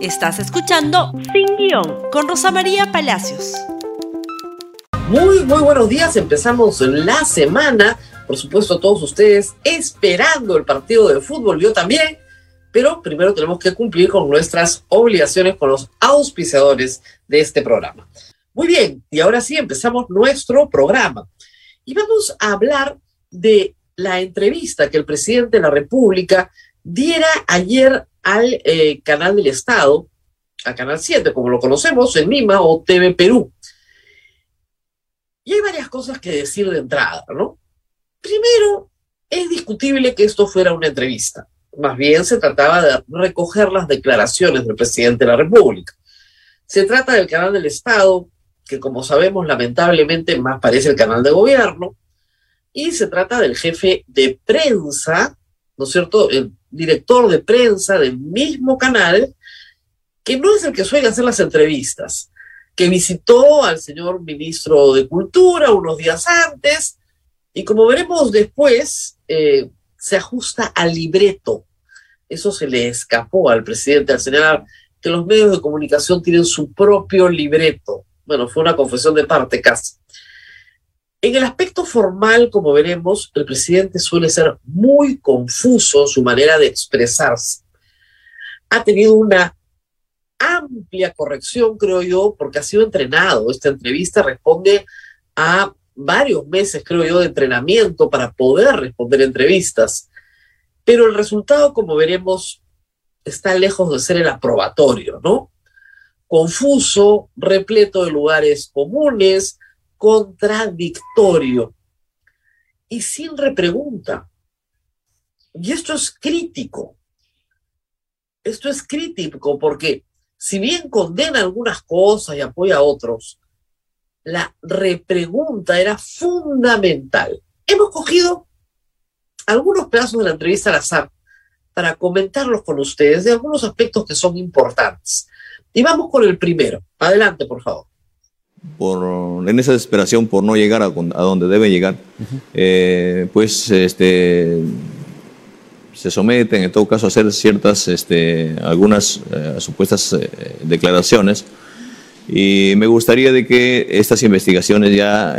Estás escuchando Sin Guión con Rosa María Palacios. Muy, muy buenos días. Empezamos la semana. Por supuesto, todos ustedes esperando el partido de fútbol. Yo también. Pero primero tenemos que cumplir con nuestras obligaciones con los auspiciadores de este programa. Muy bien, y ahora sí empezamos nuestro programa. Y vamos a hablar de la entrevista que el presidente de la República diera ayer al eh, canal del Estado, a Canal 7, como lo conocemos en Lima, o TV Perú. Y hay varias cosas que decir de entrada, ¿no? Primero, es discutible que esto fuera una entrevista. Más bien se trataba de recoger las declaraciones del presidente de la República. Se trata del canal del Estado, que como sabemos lamentablemente más parece el canal de gobierno, y se trata del jefe de prensa, ¿no es cierto?, el director de prensa del mismo canal, que no es el que suele hacer las entrevistas, que visitó al señor ministro de Cultura unos días antes, y como veremos después, eh, se ajusta al libreto. Eso se le escapó al presidente al señalar que los medios de comunicación tienen su propio libreto. Bueno, fue una confesión de parte casi. En el aspecto formal, como veremos, el presidente suele ser muy confuso en su manera de expresarse. Ha tenido una amplia corrección, creo yo, porque ha sido entrenado. Esta entrevista responde a varios meses, creo yo, de entrenamiento para poder responder entrevistas. Pero el resultado, como veremos, está lejos de ser el aprobatorio, ¿no? Confuso, repleto de lugares comunes, contradictorio y sin repregunta. Y esto es crítico. Esto es crítico porque si bien condena algunas cosas y apoya a otros, la repregunta era fundamental. Hemos cogido algunos pedazos de la entrevista al azar para comentarlos con ustedes de algunos aspectos que son importantes. Y vamos con el primero. Adelante, por favor por, en esa desesperación por no llegar a, a donde debe llegar, eh, pues este, se someten en todo caso a hacer ciertas, este, algunas eh, supuestas eh, declaraciones. Y me gustaría de que estas investigaciones ya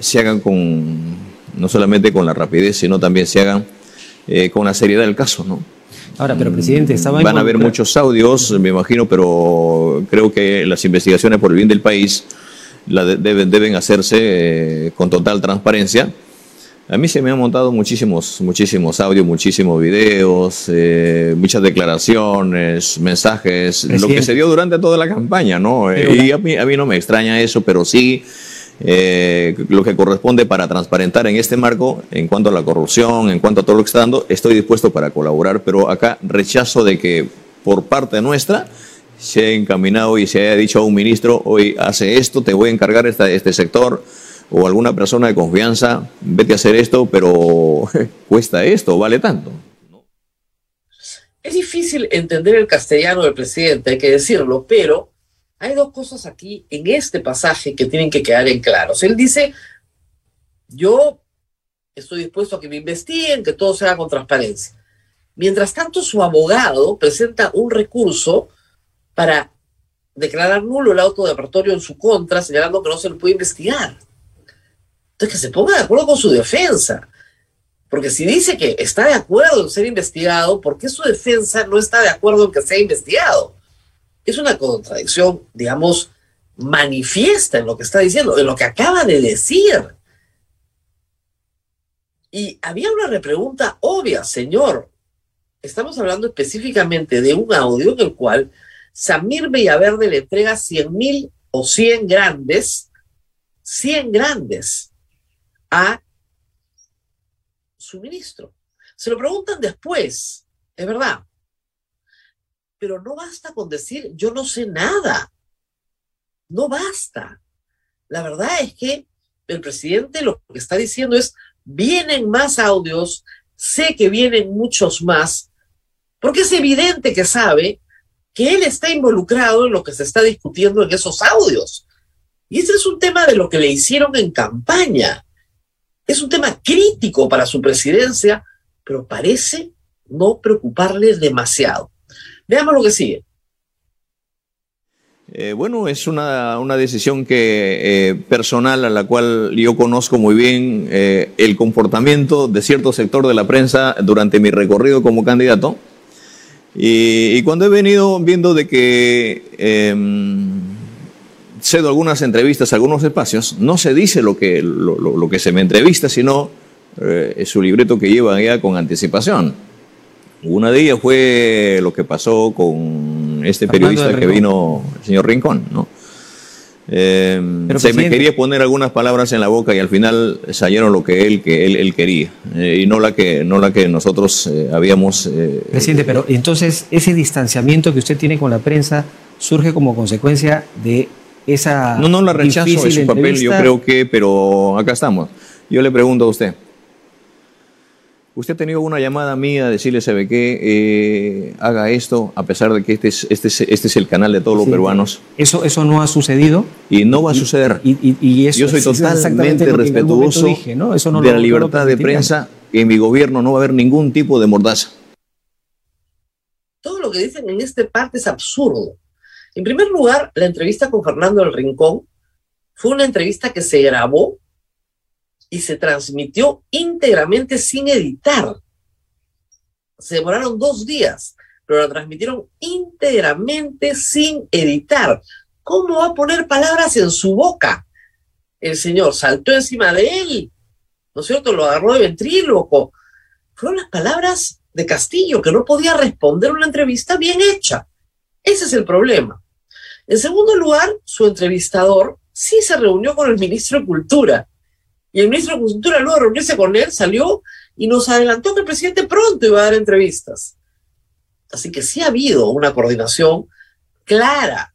se hagan con, no solamente con la rapidez, sino también se hagan con la seriedad del caso, ¿no? Ahora, pero presidente, estaba Van a haber muchos audios, me imagino, pero creo que las investigaciones por el bien del país deben, deben hacerse eh, con total transparencia. A mí se me han montado muchísimos, muchísimos audios, muchísimos videos, eh, muchas declaraciones, mensajes, lo que se dio durante toda la campaña, ¿no? y a mí, a mí no me extraña eso, pero sí eh, lo que corresponde para transparentar en este marco, en cuanto a la corrupción, en cuanto a todo lo que está dando, estoy dispuesto para colaborar, pero acá rechazo de que por parte nuestra se ha encaminado y se haya dicho a un ministro, hoy hace esto, te voy a encargar este sector, o alguna persona de confianza, vete a hacer esto, pero cuesta esto, vale tanto. Es difícil entender el castellano del presidente, hay que decirlo, pero hay dos cosas aquí en este pasaje que tienen que quedar en claros. Él dice, yo estoy dispuesto a que me investiguen, que todo sea con transparencia. Mientras tanto, su abogado presenta un recurso para declarar nulo el auto de apertorio en su contra, señalando que no se le puede investigar. Entonces, que se ponga de acuerdo con su defensa. Porque si dice que está de acuerdo en ser investigado, ¿por qué su defensa no está de acuerdo en que sea investigado? Es una contradicción, digamos, manifiesta en lo que está diciendo, en lo que acaba de decir. Y había una repregunta obvia, señor. Estamos hablando específicamente de un audio en el cual Samir Villaverde le entrega 100 mil o 100 grandes, 100 grandes a su ministro. Se lo preguntan después, es verdad. Pero no basta con decir yo no sé nada. No basta. La verdad es que el presidente lo que está diciendo es, vienen más audios, sé que vienen muchos más, porque es evidente que sabe que él está involucrado en lo que se está discutiendo en esos audios. Y ese es un tema de lo que le hicieron en campaña. Es un tema crítico para su presidencia, pero parece no preocuparle demasiado. Veamos lo que sigue. Eh, bueno, es una, una decisión que eh, personal a la cual yo conozco muy bien eh, el comportamiento de cierto sector de la prensa durante mi recorrido como candidato. Y, y cuando he venido viendo de que em, cedo algunas entrevistas, algunos espacios, no se dice lo que, lo, lo- lo que se me entrevista, sino eh, su libreto que llevan ya con anticipación. Una de ellas fue lo que pasó con este Fernando periodista que vino, el señor Rincón, ¿no? Eh, Pero, se me quería poner algunas palabras en la boca y al final salieron lo que él, que él, él quería eh, y no la que, no la que nosotros eh, habíamos. eh, Presidente, pero entonces ese distanciamiento que usted tiene con la prensa surge como consecuencia de esa No, no la rechazo de su papel, yo creo que, pero acá estamos. Yo le pregunto a usted. ¿Usted ha tenido una llamada mía a decirle, sabe qué, eh, haga esto, a pesar de que este es, este es, este es el canal de todos los Sí. peruanos? Eso, eso no ha sucedido. Y no va a suceder. Y, y- y eso Yo soy totalmente respetuoso dije, ¿no? Eso no de lo- la libertad de prensa. En mi gobierno no va a haber ningún tipo de mordaza. todo lo que dicen en este parte es absurdo. En primer lugar, la entrevista con Fernando del Rincón fue una entrevista que se grabó y se transmitió íntegramente sin editar. Se demoraron dos días, pero la transmitieron íntegramente sin editar. ¿Cómo va a poner palabras en su boca? El señor saltó encima de él, ¿no es cierto? Lo agarró de ventríloco. Fueron las palabras de Castillo, que no podía responder una entrevista bien hecha. Ese es el problema. En segundo lugar, su entrevistador sí se reunió con el ministro de Cultura. Y el ministro de Cultura, luego de reunirse con él, salió y nos adelantó que el presidente pronto iba a dar entrevistas. Así que sí ha habido una coordinación clara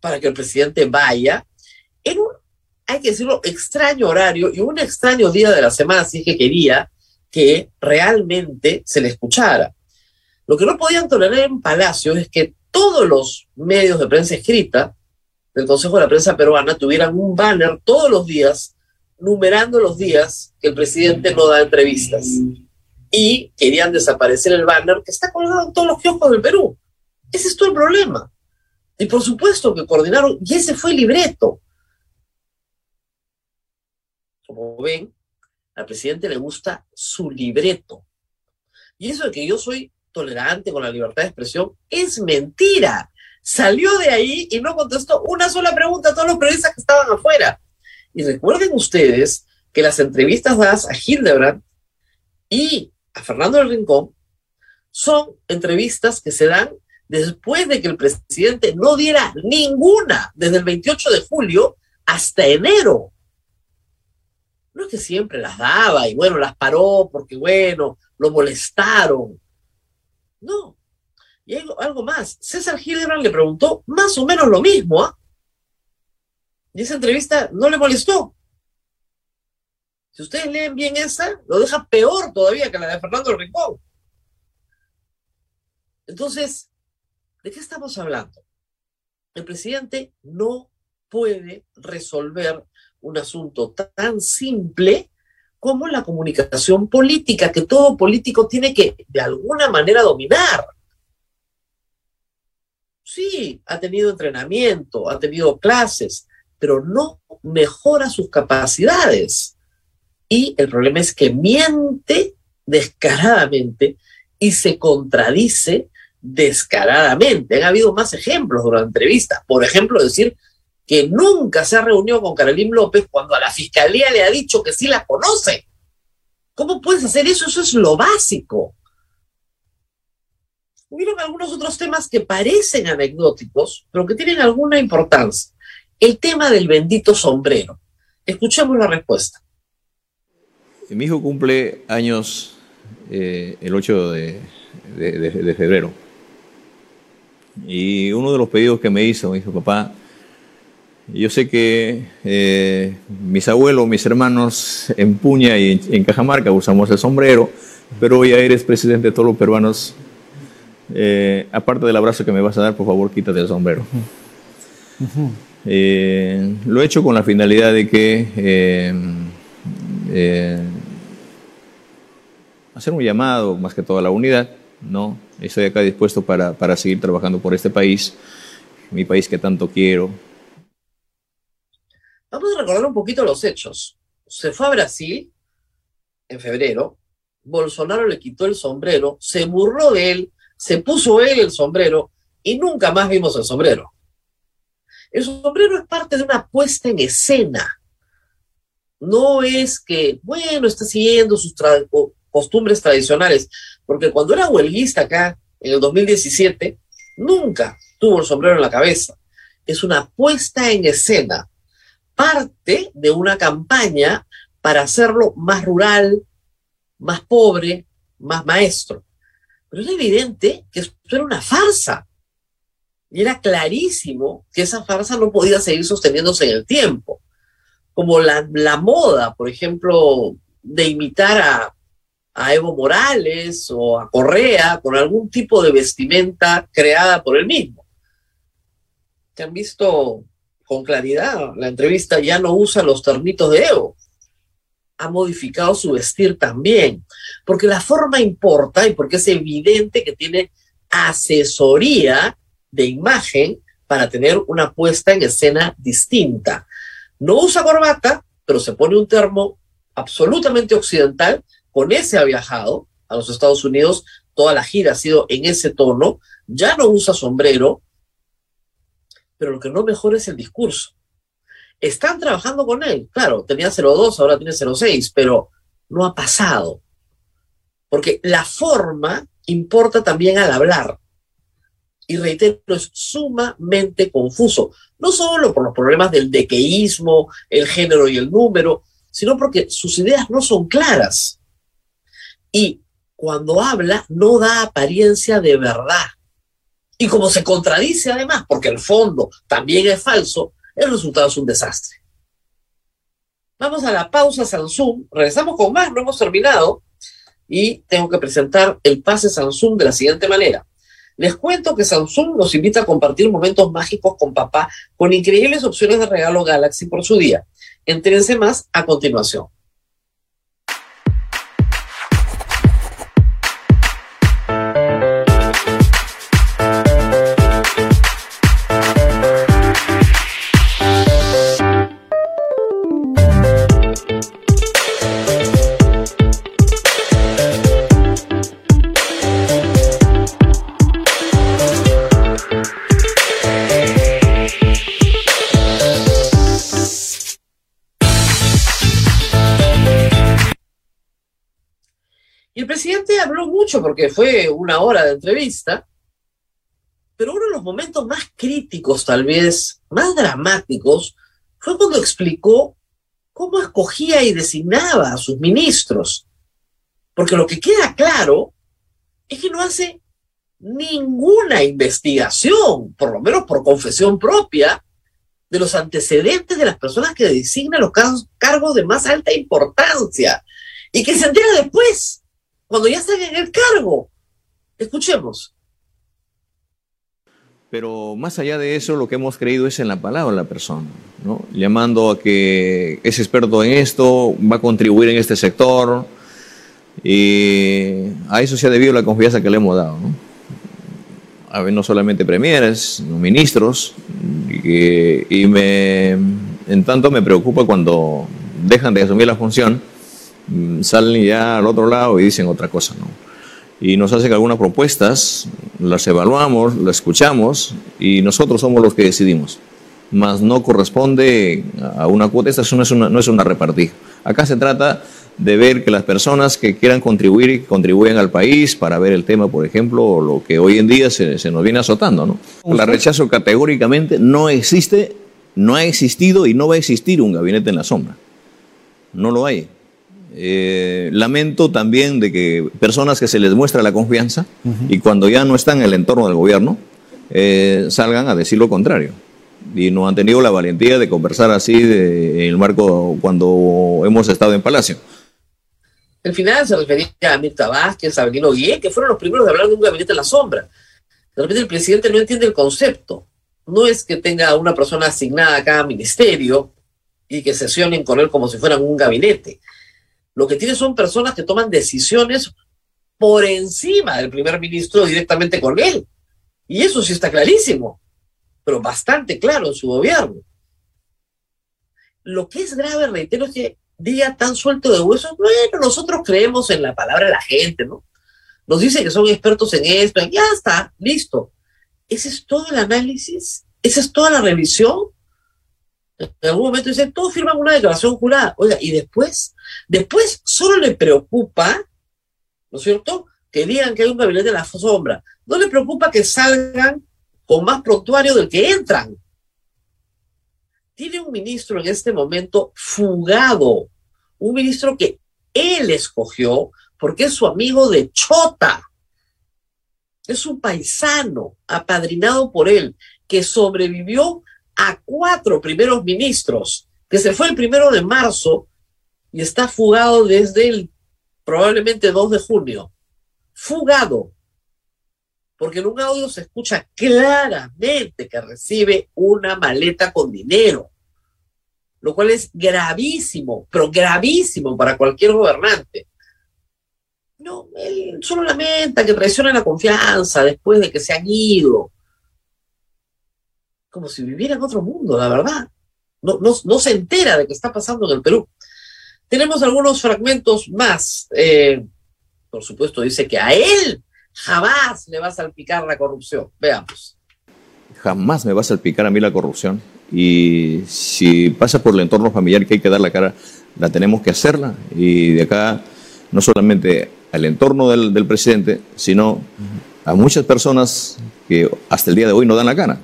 para que el presidente vaya en un, hay que decirlo, extraño horario y un extraño día de la semana, si es que quería que realmente se le escuchara. Lo que no podían tolerar en Palacio es que todos los medios de prensa escrita del Consejo de la Prensa Peruana tuvieran un banner todos los días numerando los días que el presidente no da entrevistas. Y querían desaparecer el banner que está colgado en todos los kioscos del Perú. Ese es todo el problema. Y por supuesto que coordinaron, y ese fue el libreto. Como ven, al presidente le gusta su libreto. Y eso de que yo soy tolerante con la libertad de expresión es mentira. Salió de ahí y no contestó una sola pregunta a todos los periodistas que estaban afuera. Y recuerden ustedes que las entrevistas dadas a Hildebrand y a Fernando del Rincón son entrevistas que se dan después de que el presidente no diera ninguna desde el 28 de julio hasta enero. No es que siempre las daba y bueno, las paró porque bueno, lo molestaron. No. Y algo, más. César Hildebrand le preguntó más o menos lo mismo, ¿ah? Y esa entrevista no le molestó. Si ustedes leen bien esa, lo deja peor todavía que la de Fernando Rincón. Entonces, ¿de qué estamos hablando? El presidente no puede resolver un asunto tan simple como la comunicación política, que todo político tiene que de alguna manera dominar. Sí, ha tenido entrenamiento, ha tenido clases, pero no mejora sus capacidades. Y el problema es que miente descaradamente y se contradice descaradamente. Han habido más ejemplos durante la entrevista. Por ejemplo, decir que nunca se ha reunido con Carolín López cuando a la fiscalía le ha dicho que sí la conoce. ¿Cómo puedes hacer eso? Eso es lo básico. Hubieron algunos otros temas que parecen anecdóticos, pero que tienen alguna importancia. El tema del bendito sombrero. Escuchemos la respuesta. Mi hijo cumple años eh, el 8 de, de, de, de, febrero. Y uno de los pedidos que me hizo, me dijo, papá, yo sé que eh, mis abuelos, mis hermanos en Puña y en, en, Cajamarca usamos el sombrero, pero ya eres presidente de todos los peruanos. Eh, aparte del abrazo que me vas a dar, por favor, quítate el sombrero. Uh -huh. Eh, lo he hecho con la finalidad de que eh, eh, hacer un llamado más que todo a la unidad, ¿no? Estoy acá dispuesto para, para seguir trabajando por este país. mi país que tanto quiero. Vamos a recordar un poquito los hechos. Se fue a Brasil en febrero, Bolsonaro le quitó el sombrero, se burló de él, se puso él el sombrero y nunca más vimos el sombrero. El sombrero es parte de una puesta en escena. No es que, bueno, está siguiendo sus costumbres tradicionales, porque cuando era huelguista acá, en el 2017, nunca tuvo el sombrero en la cabeza. Es una puesta en escena, parte de una campaña para hacerlo más rural, más pobre, más maestro. Pero es evidente que esto era una farsa. Y era clarísimo que esa farsa no podía seguir sosteniéndose en el tiempo. Como la, moda, por ejemplo, de imitar a, Evo Morales o a Correa con algún tipo de vestimenta creada por él mismo. ¿Te han visto con claridad? La entrevista ya no usa los ternitos de Evo ha modificado su vestir también, porque la forma importa y porque es evidente que tiene asesoría de imagen para tener una puesta en escena distinta. No usa corbata, pero se pone un termo absolutamente occidental, con ese ha viajado a los Estados Unidos, toda la gira ha sido en ese tono, ya no usa sombrero, pero lo que no mejora es el discurso. Están trabajando con él. Claro, tenía 0,2, ahora tiene 0,6, pero no ha pasado. Porque la forma importa también al hablar. Y reitero, es sumamente confuso. No solo por los problemas del dequeísmo, el género y el número, sino porque sus ideas no son claras. Y cuando habla, no da apariencia de verdad. Y como se contradice además, porque el fondo también es falso, el resultado es un desastre. Vamos a la pausa Samsung, regresamos con más, no hemos terminado y tengo que presentar el pase Samsung de la siguiente manera. Les cuento que Samsung nos invita a compartir momentos mágicos con papá con increíbles opciones de regalo Galaxy por su día. Entrense más a continuación. Porque fue una hora de entrevista, pero uno de los momentos más críticos, tal vez, más dramáticos, fue cuando explicó cómo escogía y designaba a sus ministros. Porque lo que queda claro es que no hace ninguna investigación, por lo menos por confesión propia, de los antecedentes de las personas que designan los cargos de más alta importancia y que se entera después cuando ya están en el cargo. Escuchemos. Pero más allá de eso, lo que hemos creído es en la palabra de la persona, ¿no? llamando a que es experto en esto, va a contribuir en este sector, y a eso se ha debido la confianza que le hemos dado. ¿no? A ver, no solamente premieres, ministros, y, y me, en tanto me preocupa cuando dejan de asumir la función salen ya al otro lado y dicen otra cosa, ¿no? Y nos hacen algunas propuestas, las evaluamos, las escuchamos y nosotros somos los que decidimos. Mas no corresponde a una cuota, esta no es una, no es una repartija. Acá se trata de ver que las personas que quieran contribuir y contribuyen al país para ver el tema, por ejemplo, lo que hoy en día se, se nos viene azotando, ¿no? La rechazo categóricamente no existe, no ha existido y no va a existir un gabinete en la sombra. No lo hay. Eh, lamento también de que personas que se les muestra la confianza y cuando ya no están en el entorno del gobierno eh, salgan a decir lo contrario. Y no han tenido la valentía de conversar así en el marco cuando hemos estado en Palacio. El final se refería a Mirta Vázquez, a Benino Guillén, que fueron los primeros de hablar de un gabinete en la sombra. De repente el presidente no entiende el concepto. No es que tenga una persona asignada a cada ministerio y que sesionen con él como si fueran un gabinete lo que tiene son personas que toman decisiones por encima del primer ministro directamente con él. Y eso sí está clarísimo. pero bastante claro en su gobierno. Lo que es grave, reitero, es que diga tan suelto de huesos, bueno, nosotros creemos en la palabra de la gente, ¿no? Nos dice que son expertos en esto, ya está, listo. Ese es todo el análisis, esa es toda la revisión. En algún momento dicen, todos firman una declaración jurada. Oiga, y después, después solo le preocupa, ¿no es cierto?, que digan que hay un gabinete de la sombra. No le preocupa que salgan con más prontuario del que entran. Tiene un ministro en este momento fugado, un ministro que él escogió porque es su amigo de Chota. Es un paisano apadrinado por él que sobrevivió a cuatro primeros ministros, que se fue el primero de marzo y está fugado desde el probablemente 2 de junio. Fugado. Porque en un audio se escucha claramente que recibe una maleta con dinero, lo cual es gravísimo, pero gravísimo para cualquier gobernante. No, él solo lamenta que traiciona la confianza después de que se han ido. Como si viviera en otro mundo, la verdad. No, no, se entera de qué está pasando en el Perú. Tenemos algunos fragmentos más. Eh, por supuesto, dice que a él jamás le va a salpicar la corrupción. Veamos. Jamás me va a salpicar a mí la corrupción. Y si pasa por el entorno familiar que hay que dar la cara, la tenemos que hacerla. Y de acá, no solamente al entorno del, presidente, sino a muchas personas que hasta el día de hoy no dan la cara.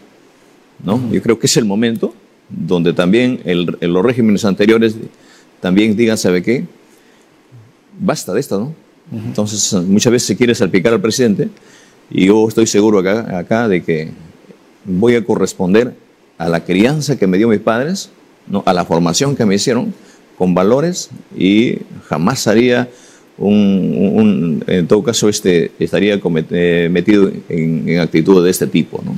¿no? Yo creo que es el momento donde también el, los regímenes anteriores también digan, ¿sabe qué? Basta de esto, ¿no? Entonces, muchas veces se quiere salpicar al presidente y yo estoy seguro acá, acá de que voy a corresponder a la crianza que me dio mis padres, ¿no? a la formación que me hicieron, con valores y jamás haría un, en todo caso, este, estaría eh, metido en, en actitudes de este tipo. ¿no?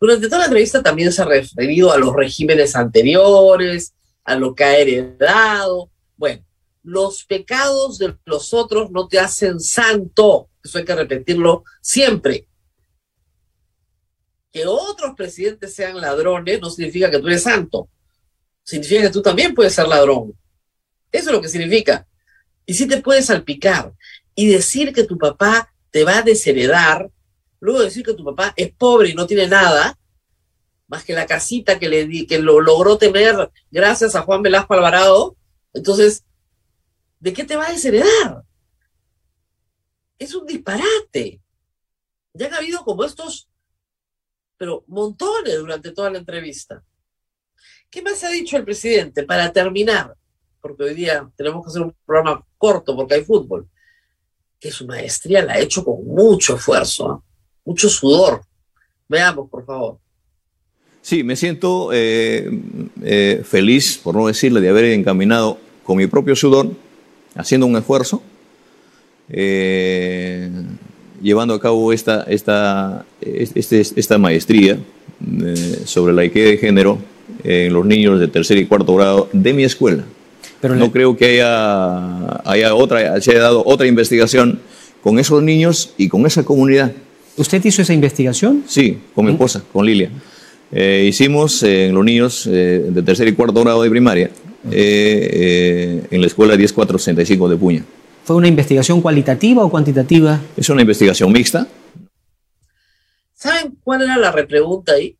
Durante toda la entrevista también se ha referido a los regímenes anteriores, a lo que ha heredado. Bueno, los pecados de los otros no te hacen santo. Eso hay que repetirlo siempre. Que otros presidentes sean ladrones no significa que tú eres santo. Significa que tú también puedes ser ladrón. Eso es lo que significa. Y si te puedes salpicar y decir que tu papá te va a desheredar, luego decir que tu papá es pobre y no tiene nada, más que la casita que, le di, que lo logró tener gracias a Juan Velasco Alvarado, entonces, ¿de qué te va a desheredar? Es un disparate. Ya han habido como estos, pero montones durante toda la entrevista. ¿Qué más ha dicho el presidente? Para terminar, porque hoy día tenemos que hacer un programa corto porque hay fútbol, que su maestría la ha hecho con mucho esfuerzo, ¿ah? mucho sudor. Veamos, por favor. Sí, me siento eh, eh, feliz, por no decirle, de haber encaminado con mi propio sudor, haciendo un esfuerzo, eh, llevando a cabo esta, esta, este, esta maestría sobre la equidad de género en los niños de tercer y cuarto grado de mi escuela. Pero no creo que haya, haya otra, se haya dado otra investigación con esos niños y con esa comunidad. ¿Usted hizo esa investigación? Sí, con mi ¿Mm? esposa, con Lilia. Eh, hicimos eh, en los niños eh, de tercer y cuarto grado de primaria en la escuela 10465 de Puña. ¿Fue una investigación cualitativa o cuantitativa? Es una investigación mixta. ¿Saben cuál era la repregunta ahí?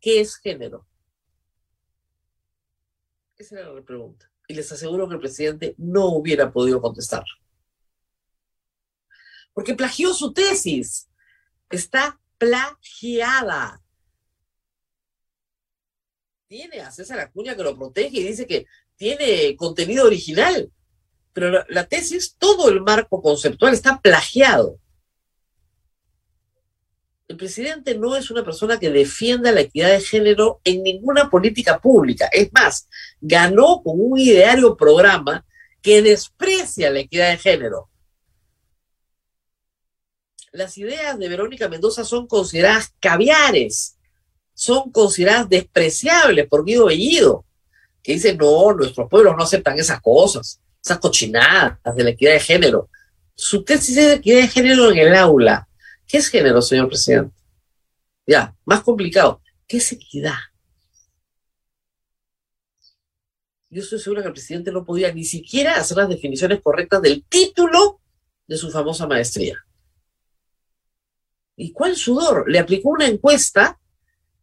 ¿Qué es género? Esa era la pregunta. Y les aseguro que el presidente no hubiera podido contestar. Porque plagió su tesis. Está plagiada. Tiene a César Acuña que lo protege y dice que tiene contenido original. Pero la tesis, todo el marco conceptual está plagiado el presidente no es una persona que defienda la equidad de género en ninguna política pública. Es más, ganó con un ideario programa que desprecia la equidad de género. Las ideas de Verónica Mendoza son consideradas caviares, son consideradas despreciables por Guido Bellido, que dice, no, nuestros pueblos no aceptan esas cosas, esas cochinadas de la equidad de género. Su tesis es de equidad de género en el aula ¿Qué es género, señor presidente? Ya, más complicado. ¿Qué es equidad? Yo estoy segura que el presidente no podía ni siquiera hacer las definiciones correctas del título de su famosa maestría. ¿Y cuál sudor? Le aplicó una encuesta,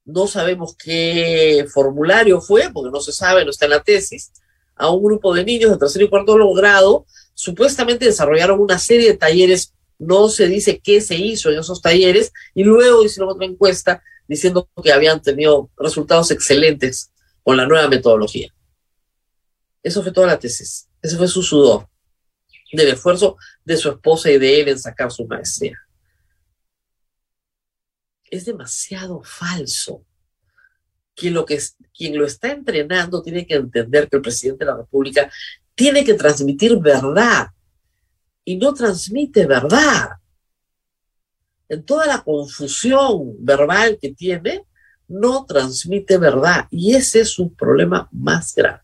no sabemos qué formulario fue, porque no se sabe, no está en la tesis, a un grupo de niños de tercer y cuarto grado, supuestamente desarrollaron una serie de talleres, no se dice qué se hizo en esos talleres, y luego hicieron otra encuesta diciendo que habían tenido resultados excelentes con la nueva metodología. Eso fue toda la tesis, ese fue su sudor, del esfuerzo de su esposa y de él en sacar su maestría. Es demasiado falso quien lo, que, quien lo está entrenando tiene que entender que el presidente de la República tiene que transmitir verdad y no transmite verdad. En toda la confusión verbal que tiene, no transmite verdad y ese es un problema más grave.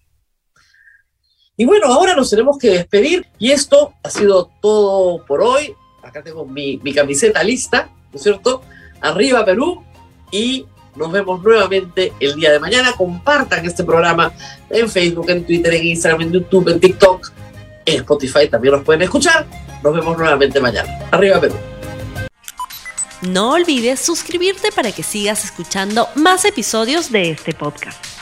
Y bueno, ahora nos tenemos que despedir y esto ha sido todo por hoy. Acá tengo mi, mi camiseta lista, ¿no es cierto? Arriba Perú y nos vemos nuevamente el día de mañana. Compartan este programa en Facebook, en Twitter, en Instagram, en YouTube, en TikTok, en Spotify también nos pueden escuchar. Nos vemos nuevamente mañana. Arriba Perú. No olvides suscribirte para que sigas escuchando más episodios de este podcast.